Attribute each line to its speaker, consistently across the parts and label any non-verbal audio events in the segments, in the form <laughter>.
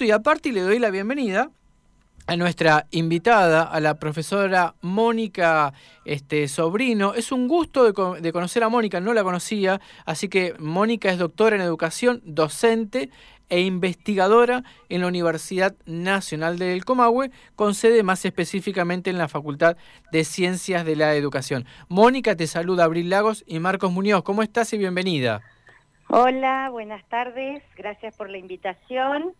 Speaker 1: Y aparte le doy la bienvenida a nuestra invitada, a la profesora Mónica este, Sobrino. Es un gusto de, conocer a Mónica, no la conocía, así que Mónica es doctora en educación, docente e investigadora en la Universidad Nacional del Comahue, con sede más específicamente en la Facultad de Ciencias de la Educación. Mónica, te saluda Abril Lagos y Marcos Muñoz. ¿Cómo estás y bienvenida?
Speaker 2: Hola, buenas tardes. Gracias por la invitación.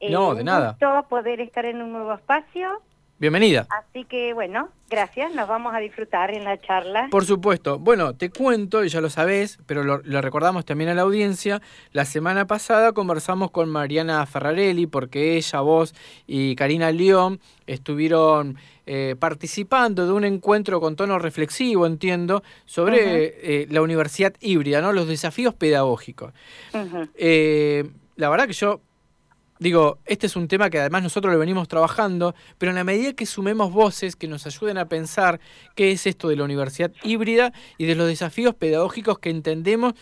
Speaker 1: Eh, no, de nada.
Speaker 2: Gusto poder estar en un nuevo espacio.
Speaker 1: Bienvenida.
Speaker 2: Así que bueno, gracias, nos vamos a disfrutar en la charla.
Speaker 1: Por supuesto. Bueno, te cuento, y ya lo sabés, pero lo, recordamos también a la audiencia, la semana pasada conversamos con Mariana Ferrarelli porque ella, vos y Karina León estuvieron eh, participando de un encuentro con tono reflexivo, entiendo, sobre eh, la universidad híbrida, ¿no? los desafíos pedagógicos. la verdad que yo Digo, este es un tema que además nosotros lo venimos trabajando, pero en la medida que sumemos voces que nos ayuden a pensar qué es esto de la universidad híbrida y de los desafíos pedagógicos que entendemos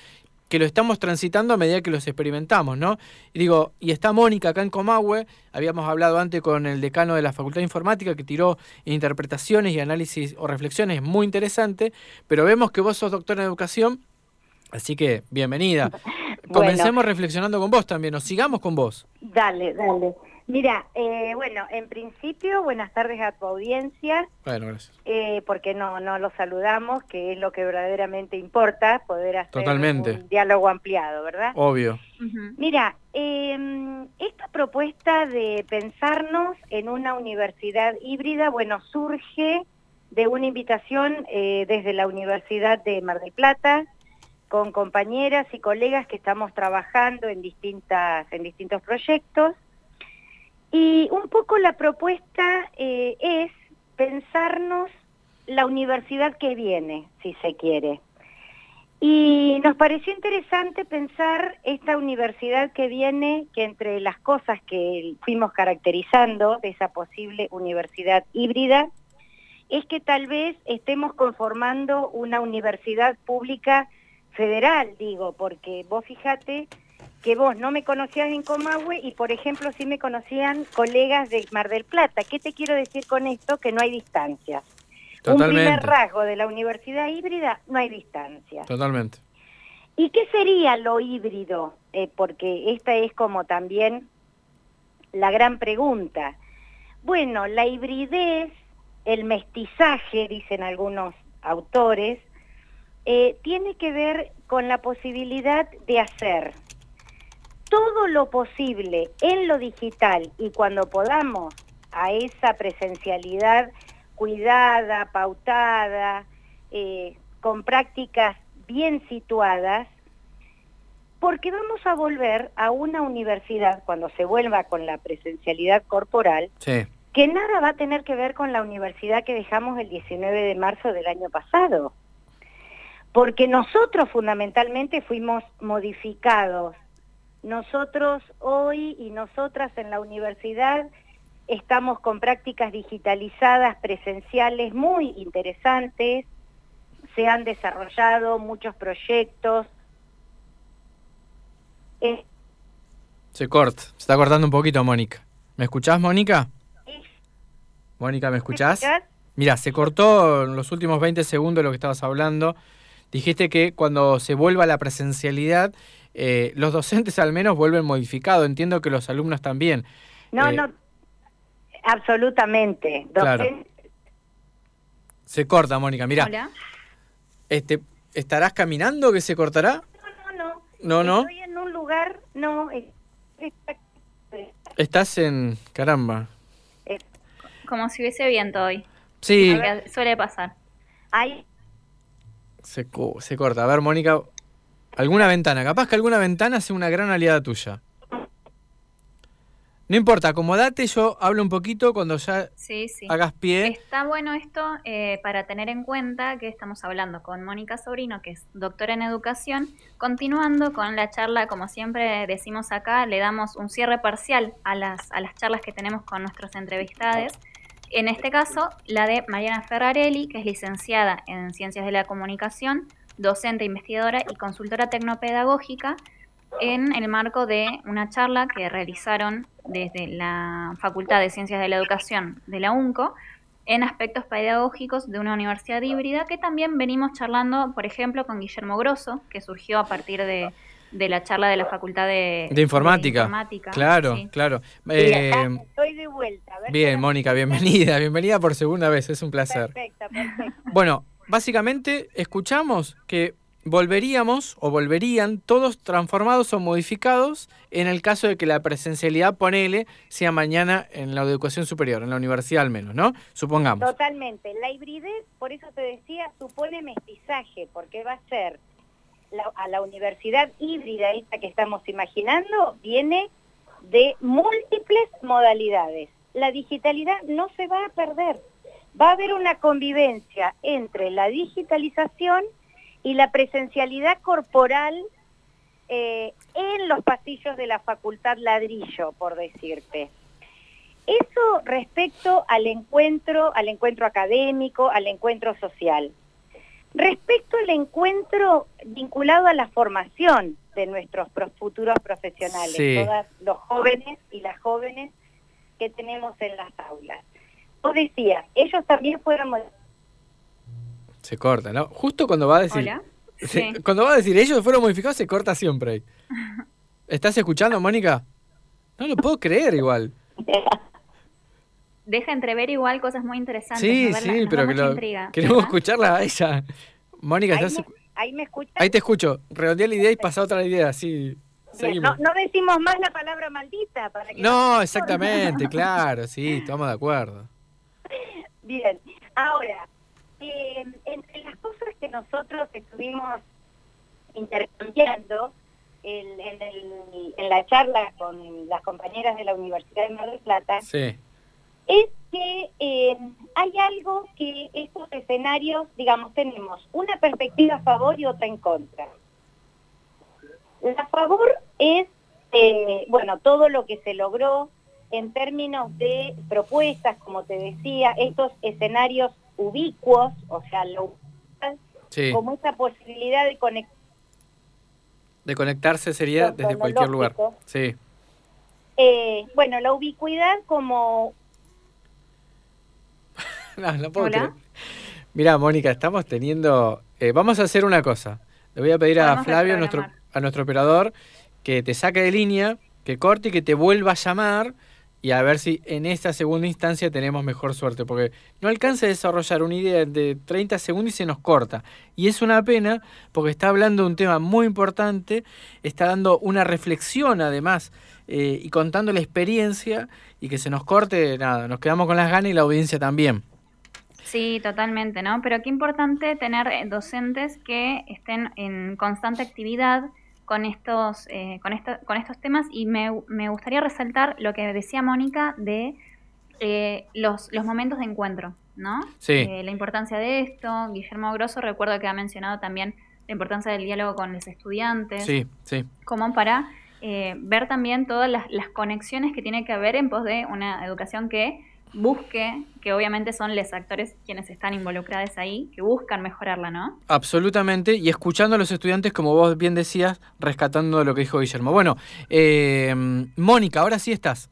Speaker 1: que lo estamos transitando a medida que los experimentamos, ¿no? Digo, y está Mónica acá en Comahue, habíamos hablado antes con el decano de la Facultad de Informática que tiró interpretaciones y análisis o reflexiones muy interesantes, pero vemos que vos sos doctor en educación, así que bienvenida. <laughs> Comencemos reflexionando con vos también, o sigamos con vos.
Speaker 2: Dale, dale. Mira, eh, bueno, en principio, buenas tardes a tu audiencia.
Speaker 1: Bueno, gracias.
Speaker 2: Eh, porque no, no los saludamos, que es lo que verdaderamente importa, poder hacer un diálogo ampliado, ¿verdad?
Speaker 1: Obvio.
Speaker 2: Mira, em, esta propuesta de pensarnos en una universidad híbrida, bueno, surge de una invitación eh, desde la Universidad de Mar del Plata, con compañeras y colegas que estamos trabajando en, distintas, en distintos proyectos. Y un poco la propuesta eh, es pensarnos la universidad que viene, si se quiere. Y nos pareció interesante pensar esta universidad que viene, que entre las cosas que fuimos caracterizando de esa posible universidad híbrida, es que tal vez estemos conformando una universidad pública federal, digo, porque vos fíjate que vos no me conocías en Comahue y, por ejemplo, sí me conocían colegas de Mar del Plata. ¿Qué te quiero decir con esto? Que no hay distancias. Un primer rasgo de la universidad híbrida, no hay distancia.
Speaker 1: Totalmente.
Speaker 2: ¿Y qué sería lo híbrido? Eh, porque esta es como también la gran pregunta. Bueno, la hibridez, el mestizaje, dicen algunos autores, eh, tiene que ver con la posibilidad de hacer todo lo posible en lo digital y cuando podamos a esa presencialidad cuidada, pautada, eh, con prácticas bien situadas, porque vamos a volver a una universidad cuando se vuelva con la presencialidad corporal, que nada va a tener que ver con la universidad que dejamos el 19 de marzo del año pasado porque nosotros fundamentalmente fuimos modificados. Nosotros hoy y nosotras en la universidad estamos con prácticas digitalizadas presenciales muy interesantes, se han desarrollado muchos proyectos.
Speaker 1: Eh, se corta, se está cortando un poquito, Mónica. ¿Me escuchás, Mónica? Sí. Mónica, ¿me escuchás? Mira, se cortó en los últimos 20 segundos lo que estabas hablando. Dijiste que cuando se vuelva a la presencialidad, eh, los docentes al menos vuelven modificados. Entiendo que los alumnos también.
Speaker 2: No, eh, no, absolutamente.
Speaker 1: Se corta, Mónica. Mira. Este, ¿Estarás caminando que se cortará?
Speaker 2: No, no, no.
Speaker 1: No, no.
Speaker 2: Estoy en un lugar, no.
Speaker 1: Estás en, caramba.
Speaker 3: Como si hubiese viento hoy.
Speaker 1: Sí.
Speaker 3: Suele pasar.
Speaker 2: Ahí
Speaker 1: se, se corta. A ver, Mónica, alguna ventana. Capaz que alguna ventana sea una gran aliada tuya. No importa, acomodate, yo hablo un poquito cuando ya hagas pie.
Speaker 3: Está bueno esto eh, para tener en cuenta que estamos hablando con Mónica Sobrino, que es doctora en educación. Continuando con la charla, como siempre decimos acá, le damos un cierre parcial a las, a las charlas que tenemos con nuestros entrevistados. En este caso, la de Mariana Ferrarelli, que es licenciada en Ciencias de la Comunicación, docente, investigadora y consultora tecnopedagógica, en el marco de una charla que realizaron desde la Facultad de Ciencias de la Educación de la UNCO en aspectos pedagógicos de una universidad híbrida que también venimos charlando, por ejemplo, con Guillermo Grosso, que surgió a partir de, la charla de la Facultad de,
Speaker 1: de, informática. Claro, claro.
Speaker 2: Eh, estoy de vuelta.
Speaker 1: bien, Mónica, bienvenida, bienvenida por segunda vez, es un placer. Perfecto, perfecto. Bueno, básicamente escuchamos que volveríamos o volverían todos transformados o modificados en el caso de que la presencialidad, ponele, sea mañana en la educación superior, en la universidad al menos, ¿no? Supongamos.
Speaker 2: Totalmente. La hibridez, por eso te decía, supone mestizaje, porque va a ser a la universidad híbrida esta que estamos imaginando, viene de múltiples modalidades. La digitalidad no se va a perder. Va a haber una convivencia entre la digitalización y la presencialidad corporal eh, en los pasillos de la facultad ladrillo, por decirte. Eso respecto al encuentro, al encuentro académico, al encuentro social. Respecto al encuentro vinculado a la formación de nuestros futuros profesionales, todos los jóvenes y las jóvenes que tenemos en las aulas. Vos decías, ellos también fueron
Speaker 1: se corta, ¿no? Justo cuando va a decir... <laughs> Cuando va a decir ellos fueron modificados, se corta siempre ahí. <laughs> ¿Estás escuchando, Mónica? No lo puedo creer igual. <laughs>
Speaker 3: Deja entrever igual cosas muy interesantes.
Speaker 1: Sí, sí, pero que queremos escucharla a ella. Mónica,
Speaker 2: ¿estás... Ahí me, escuchas.
Speaker 1: Ahí te escucho. Redondea la idea y pasa otra idea, sí.
Speaker 2: No, no, decimos más la palabra maldita. Para que
Speaker 1: no, exactamente, claro, sí, <laughs> estamos de acuerdo.
Speaker 2: Bien, ahora, eh, entre las cosas que nosotros estuvimos intercambiando en, la charla con las compañeras de la Universidad de Mar del Plata, es que eh, hay algo que estos escenarios, digamos, tenemos una perspectiva a favor y otra en contra. La a favor es, eh, bueno, todo lo que se logró en términos de propuestas, como te decía, estos escenarios ubicuos, o sea, lo, como esa posibilidad de conectar.
Speaker 1: De conectarse sería desde cualquier lugar. Sí.
Speaker 2: Eh, bueno, la ubicuidad como... <laughs>
Speaker 1: no, no puedo creer. Mira, Mónica, estamos teniendo... Eh, vamos a hacer una cosa. Le voy a pedir a Flavio, nuestro, a nuestro operador, que te saque de línea, que corte y que te vuelva a llamar y a ver si en esta segunda instancia tenemos mejor suerte, porque no alcanza a desarrollar una idea de 30 segundos y se nos corta. Y es una pena porque está hablando de un tema muy importante, está dando una reflexión además eh, y contando la experiencia y que se nos corte, nada, nos quedamos con las ganas y la audiencia también.
Speaker 3: Sí, totalmente, ¿no? Pero qué importante tener eh, docentes que estén en constante actividad, con estos, eh, con, con estos temas y me, me, gustaría resaltar lo que decía Mónica de eh, los, los momentos de encuentro, ¿no?
Speaker 1: Sí.
Speaker 3: Eh, la importancia de esto. Guillermo Grosso recuerdo que ha mencionado también la importancia del diálogo con los estudiantes.
Speaker 1: Sí, sí.
Speaker 3: Como para ver también todas las, las conexiones que tiene que haber en pos de una educación que busque, que obviamente son los actores quienes están involucrados ahí, que buscan mejorarla, ¿no?
Speaker 1: Absolutamente, y escuchando a los estudiantes, como vos bien decías, rescatando lo que dijo Guillermo. Bueno, eh, Mónica, ahora sí estás.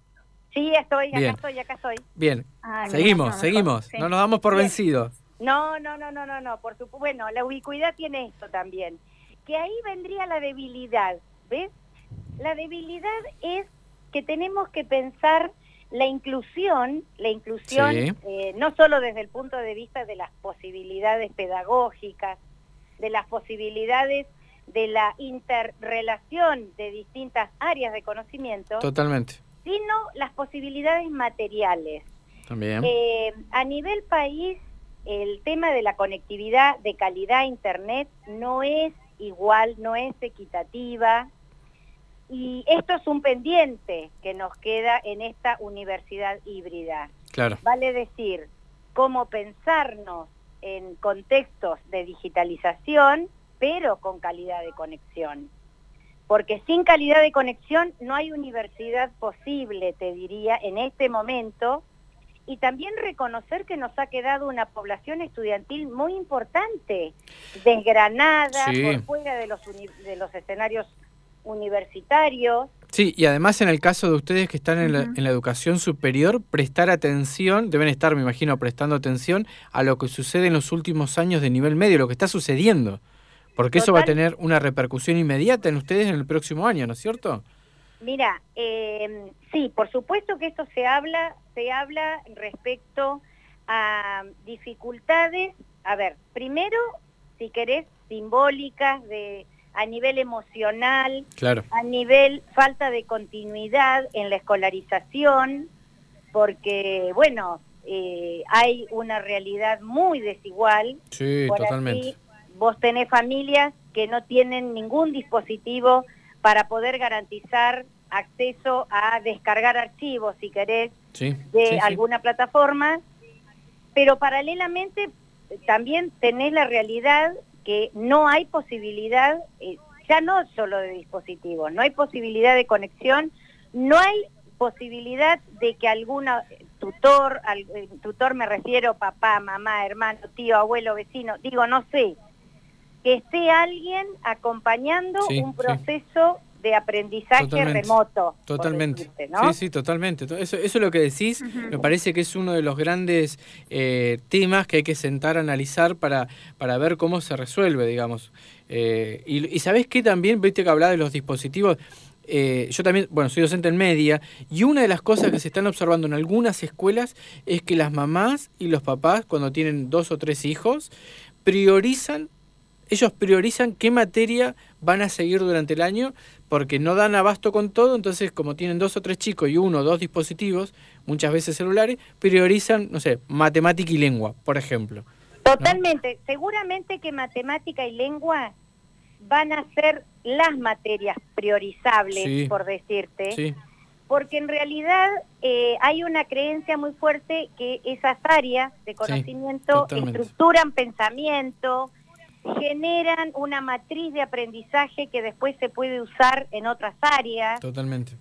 Speaker 2: Sí, estoy, acá estoy, acá estoy.
Speaker 1: Bien, seguimos, seguimos, no nos damos por vencidos.
Speaker 2: No, no, no, no, no, no, por supuesto, bueno, la ubicuidad tiene esto también, que ahí vendría la debilidad, ¿ves? La debilidad es que tenemos que pensar la inclusión, la inclusión eh, no solo desde el punto de vista de las posibilidades pedagógicas, de las posibilidades de la interrelación de distintas áreas de conocimiento,
Speaker 1: totalmente,
Speaker 2: sino las posibilidades materiales.
Speaker 1: También.
Speaker 2: Eh, a nivel país, el tema de la conectividad de calidad a Internet no es igual, no es equitativa, y esto es un pendiente que nos queda en esta universidad híbrida.
Speaker 1: Claro.
Speaker 2: Vale decir, cómo pensarnos en contextos de digitalización, pero con calidad de conexión. Porque sin calidad de conexión no hay universidad posible, te diría, en este momento, y también reconocer que nos ha quedado una población estudiantil muy importante, desgranada, por fuera de los, de los escenarios universitarios.
Speaker 1: Sí, y además en el caso de ustedes que están en, la, en, la, educación superior, prestar atención, deben estar, me imagino, prestando atención a lo que sucede en los últimos años de nivel medio, lo que está sucediendo, porque Total. eso va a tener una repercusión inmediata en ustedes en el próximo año, ¿no es cierto?
Speaker 2: Mira, eh, sí, por supuesto que esto se habla, se habla respecto a dificultades, a ver, primero, si querés, simbólicas de a nivel emocional,
Speaker 1: claro.
Speaker 2: a nivel falta de continuidad en la escolarización, porque, bueno, eh, hay una realidad muy desigual.
Speaker 1: Sí,
Speaker 2: Por
Speaker 1: totalmente.
Speaker 2: Así, vos tenés familias que no tienen ningún dispositivo para poder garantizar acceso a descargar archivos, si querés,
Speaker 1: sí,
Speaker 2: de
Speaker 1: sí,
Speaker 2: alguna
Speaker 1: sí.
Speaker 2: plataforma, pero paralelamente también tenés la realidad que no hay posibilidad, eh, ya no solo de dispositivos, no hay posibilidad de conexión, no hay posibilidad de que alguna tutor, al, eh, tutor me refiero papá, mamá, hermano, tío, abuelo, vecino, digo, no sé, que esté alguien acompañando
Speaker 1: Sí,
Speaker 2: un
Speaker 1: sí.
Speaker 2: De aprendizaje
Speaker 1: Totalmente.
Speaker 2: remoto.
Speaker 1: Totalmente.
Speaker 2: decirte, ¿no?
Speaker 1: Sí, sí, totalmente. To- Eso, eso es lo que decís. Me parece que es uno de los grandes eh, temas que hay que sentar a analizar para, para ver cómo se resuelve, digamos. Eh, y, y sabés qué también, viste que hablaba de los dispositivos. Eh, yo también, bueno, soy docente en media, y una de las cosas que se están observando en algunas escuelas es que las mamás y los papás, cuando tienen dos o tres hijos, priorizan ellos priorizan qué materia van a seguir durante el año porque no dan abasto con todo, entonces como tienen dos o tres chicos y uno o dos dispositivos, muchas veces celulares, priorizan, no sé, matemática y lengua, por ejemplo.
Speaker 2: Totalmente. Seguramente que matemática y lengua van a ser las materias priorizables,
Speaker 1: Sí.
Speaker 2: por decirte,
Speaker 1: Sí,
Speaker 2: porque en realidad eh, hay una creencia muy fuerte que esas áreas de conocimiento estructuran pensamiento, generan una matriz de aprendizaje que después se puede usar en otras áreas.
Speaker 1: totalmente.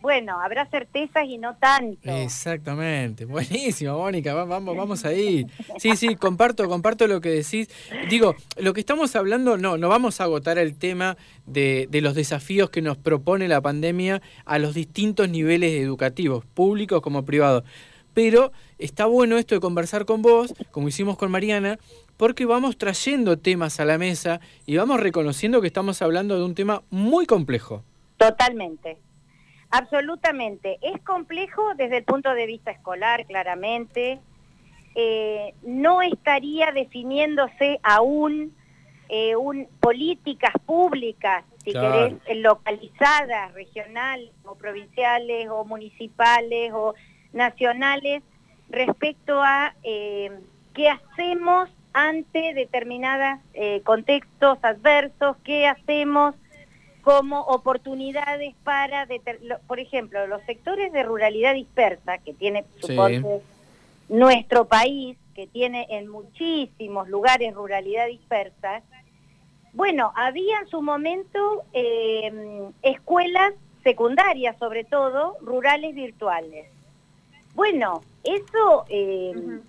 Speaker 2: Bueno, habrá certezas y no tanto.
Speaker 1: Exactamente, buenísimo, Mónica, va- vamos, vamos ahí. Sí, sí, comparto, comparto lo que decís. Digo, lo que estamos hablando, no, no vamos a agotar el tema de, de los desafíos que nos propone la pandemia a los distintos niveles educativos, públicos como privados. Pero está bueno esto de conversar con vos, como hicimos con Mariana, porque vamos trayendo temas a la mesa y vamos reconociendo que estamos hablando de un tema muy complejo.
Speaker 2: Totalmente. Absolutamente. Es complejo desde el punto de vista escolar, claramente. Eh, no estaría definiéndose aún eh, un, políticas públicas, si
Speaker 1: Claro.
Speaker 2: querés, localizadas, regionales o provinciales o municipales o nacionales respecto a eh, qué hacemos ante determinados contextos adversos, qué hacemos como oportunidades para, por ejemplo, los sectores de ruralidad dispersa que tiene,
Speaker 1: Sí.
Speaker 2: suponte, nuestro país, que tiene en muchísimos lugares ruralidad dispersa, bueno, había en su momento eh, escuelas secundarias, sobre todo, rurales virtuales. Bueno, eso eh,
Speaker 3: Ujú.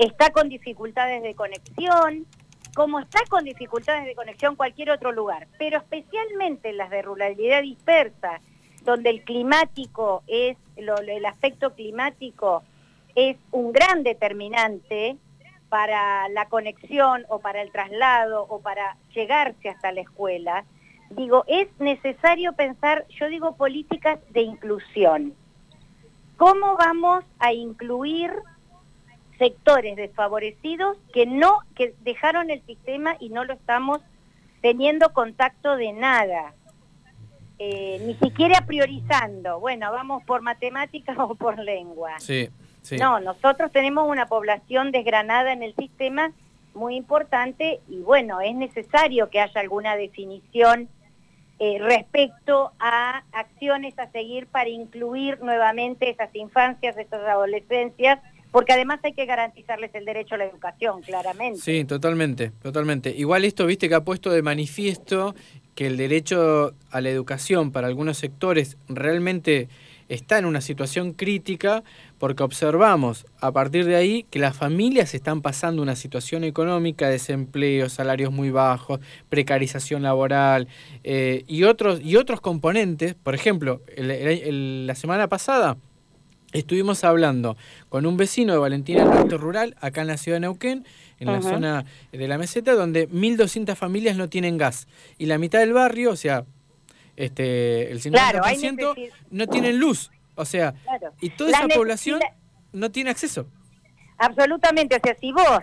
Speaker 2: Está con dificultades de conexión, como está con dificultades de conexión cualquier otro lugar, pero especialmente las de ruralidad dispersa, donde el climático es, el aspecto climático es un gran determinante para la conexión o para el traslado o para llegarse hasta la escuela, digo, es necesario pensar, yo digo, políticas de inclusión. ¿Cómo vamos a incluir sectores desfavorecidos que no que dejaron el sistema y no lo estamos teniendo contacto de nada. Eh, ni siquiera priorizando. Bueno vamos por matemáticas <laughs> o por lengua.
Speaker 1: Sí, sí.
Speaker 2: no nosotros tenemos una población desgranada en el sistema muy importante y bueno es necesario que haya alguna definición eh, respecto a acciones a seguir para incluir nuevamente esas infancias, esas adolescencias, porque además hay que garantizarles el derecho a la educación, claramente.
Speaker 1: Sí, totalmente, totalmente. Igual esto, viste, que ha puesto de manifiesto que el derecho a la educación para algunos sectores realmente está en una situación crítica porque observamos a partir de ahí que las familias están pasando una situación económica, desempleo, salarios muy bajos, precarización laboral eh, y, otros, y otros componentes. Por ejemplo, la semana pasada estuvimos hablando con un vecino de Valentina Norte Rural, acá en la ciudad de Neuquén, en la zona de la meseta, donde 1.200 familias no tienen gas. Y la mitad del barrio, o sea, este, el 50% no tienen luz. O sea, y toda esa población no tiene acceso.
Speaker 2: Absolutamente, o sea, si vos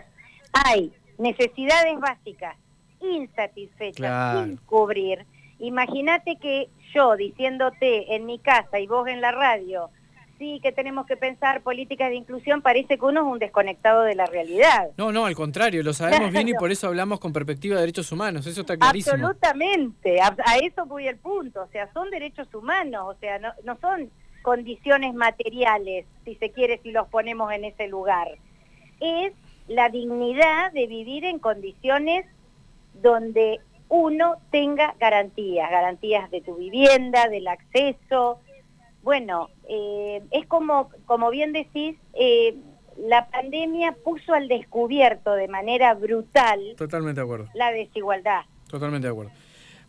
Speaker 2: hay necesidades básicas insatisfechas, sin cubrir, imagínate que yo diciéndote en mi casa y vos en la radio, sí que tenemos que pensar políticas de inclusión, parece que uno es un desconectado de la realidad.
Speaker 1: No, no, al contrario, lo sabemos bien y por eso hablamos con perspectiva de derechos humanos, eso está clarísimo.
Speaker 2: Absolutamente, a, eso voy al punto, o sea, son derechos humanos, o sea, no, no son condiciones materiales, si se quiere, si los ponemos en ese lugar. Es la dignidad de vivir en condiciones donde uno tenga garantías, garantías de tu vivienda, del acceso, bueno, eh, es como, como bien decís, eh, la pandemia puso al descubierto de manera brutal
Speaker 1: Totalmente de acuerdo.
Speaker 2: la desigualdad.
Speaker 1: Totalmente de acuerdo.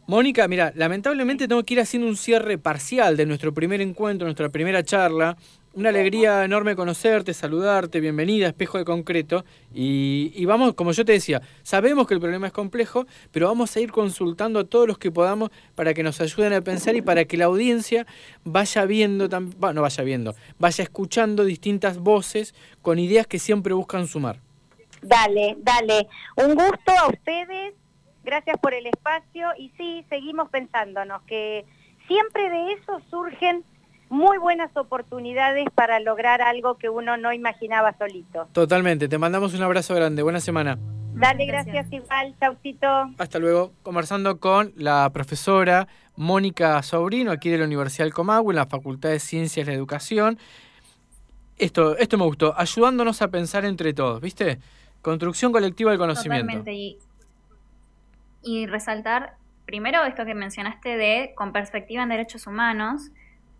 Speaker 1: Mónica, mira, lamentablemente tengo que ir haciendo un cierre parcial de nuestro primer encuentro, nuestra primera charla. Una alegría enorme conocerte, saludarte, bienvenida, espejo de concreto. Y, vamos, como yo te decía, sabemos que el problema es complejo, pero vamos a ir consultando a todos los que podamos para que nos ayuden a pensar y para que la audiencia vaya viendo, no vaya viendo, vaya escuchando distintas voces con ideas que siempre buscan sumar.
Speaker 2: Dale, dale. Un gusto a ustedes, gracias por el espacio y sí, seguimos pensándonos que siempre de eso surgen muy buenas oportunidades para lograr algo que uno no imaginaba solito.
Speaker 1: Totalmente, te mandamos un abrazo grande, buena semana.
Speaker 2: Dale, gracias, igual, chaucito.
Speaker 1: Hasta luego, conversando con la profesora Mónica Sobrino, aquí de la Universidad del Comahue, en la Facultad de Ciencias de la Educación. Esto, esto me gustó, ayudándonos a pensar entre todos, ¿viste? Construcción colectiva del conocimiento.
Speaker 3: Totalmente, y, y resaltar primero esto que mencionaste de con perspectiva en derechos humanos,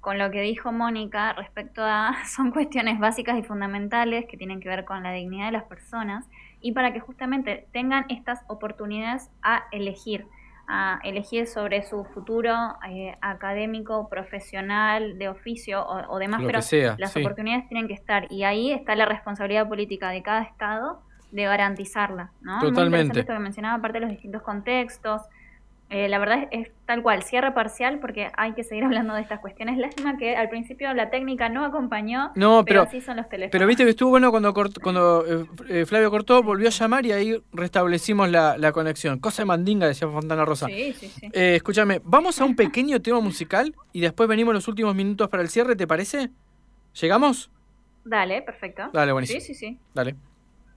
Speaker 3: con lo que dijo Mónica respecto a <laughs> son cuestiones básicas y fundamentales que tienen que ver con la dignidad de las personas y para que justamente tengan estas oportunidades a elegir, a elegir sobre su futuro eh, académico, profesional, de oficio o, demás, pero las oportunidades tienen que estar y ahí está la responsabilidad política de cada estado de garantizarla, ¿no?
Speaker 1: Totalmente.
Speaker 3: esto que mencionaba, aparte de los distintos contextos, eh, la verdad es, tal cual, cierre parcial porque hay que seguir <laughs> hablando de estas cuestiones. Lástima que al principio la técnica no acompañó,
Speaker 1: no,
Speaker 3: pero, pero son los teléfonos.
Speaker 1: Pero viste que estuvo bueno cuando, cuando eh, eh, Flavio cortó, volvió a llamar y ahí restablecimos la, conexión. Cosa de mandinga, decía Fontana Rosa.
Speaker 3: Sí, sí, sí.
Speaker 1: escúchame, vamos a un pequeño <laughs> tema musical y después venimos los últimos minutos para el cierre, ¿te parece? ¿Llegamos?
Speaker 3: Dale, perfecto.
Speaker 1: Dale, buenísimo.
Speaker 3: Sí, sí, sí.
Speaker 1: Dale.